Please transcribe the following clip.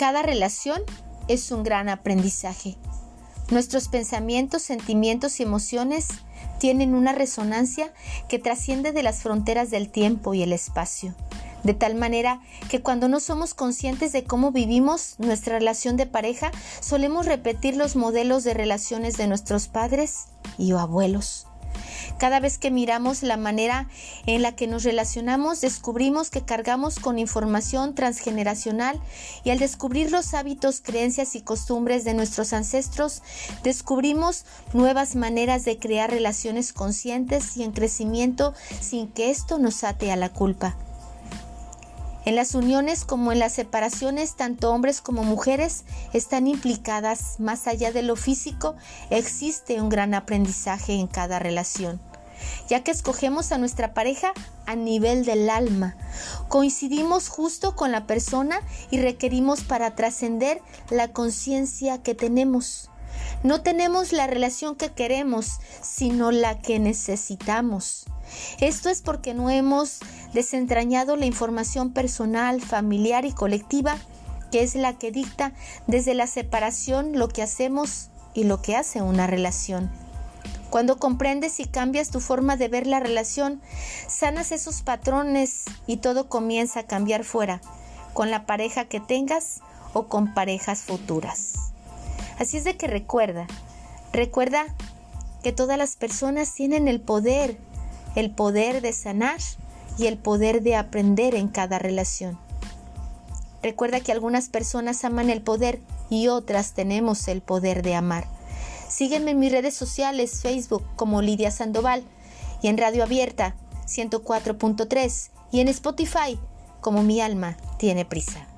Cada relación es un gran aprendizaje. Nuestros pensamientos, sentimientos y emociones tienen una resonancia que trasciende de las fronteras del tiempo y el espacio, de tal manera que cuando no somos conscientes de cómo vivimos nuestra relación de pareja, solemos repetir los modelos de relaciones de nuestros padres y abuelos. Cada vez que miramos la manera en la que nos relacionamos, descubrimos que cargamos con información transgeneracional y al descubrir los hábitos, creencias y costumbres de nuestros ancestros, descubrimos nuevas maneras de crear relaciones conscientes y en crecimiento sin que esto nos ate a la culpa. En las uniones como en las separaciones, tanto hombres como mujeres están implicadas. Más allá de lo físico, existe un gran aprendizaje en cada relación ya que escogemos a nuestra pareja a nivel del alma. Coincidimos justo con la persona y requerimos para trascender la conciencia que tenemos. No tenemos la relación que queremos, sino la que necesitamos. Esto es porque no hemos desentrañado la información personal, familiar y colectiva, que es la que dicta desde la separación lo que hacemos y lo que hace una relación. Cuando comprendes y cambias tu forma de ver la relación, sanas esos patrones y todo comienza a cambiar fuera, con la pareja que tengas o con parejas futuras. Así es de que recuerda, recuerda que todas las personas tienen el poder, el poder de sanar y el poder de aprender en cada relación. Recuerda que algunas personas aman el poder y otras tenemos el poder de amar. Sígueme en mis redes sociales, Facebook como Lidia Sandoval y en Radio Abierta 104.3 y en Spotify como Mi Alma Tiene Prisa.